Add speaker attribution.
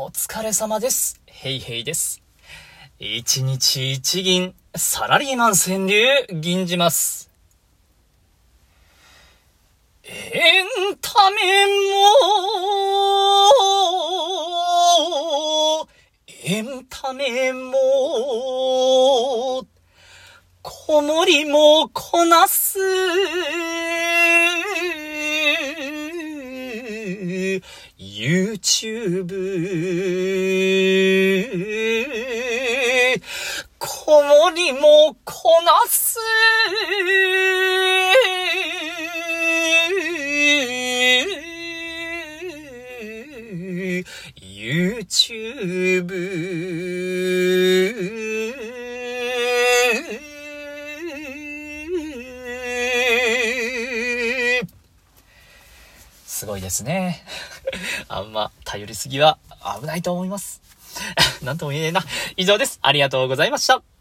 Speaker 1: お疲れ様です。ヘイヘイです。一日一銀、サラリーマン川柳、銀じます。エンタメも、エンタメも、子守もこなす。ユーチューブこもりもこなすユーチューブ。すごいですね。あんま頼りすぎは危ないと思います。なんとも言えねえな。以上です。ありがとうございました。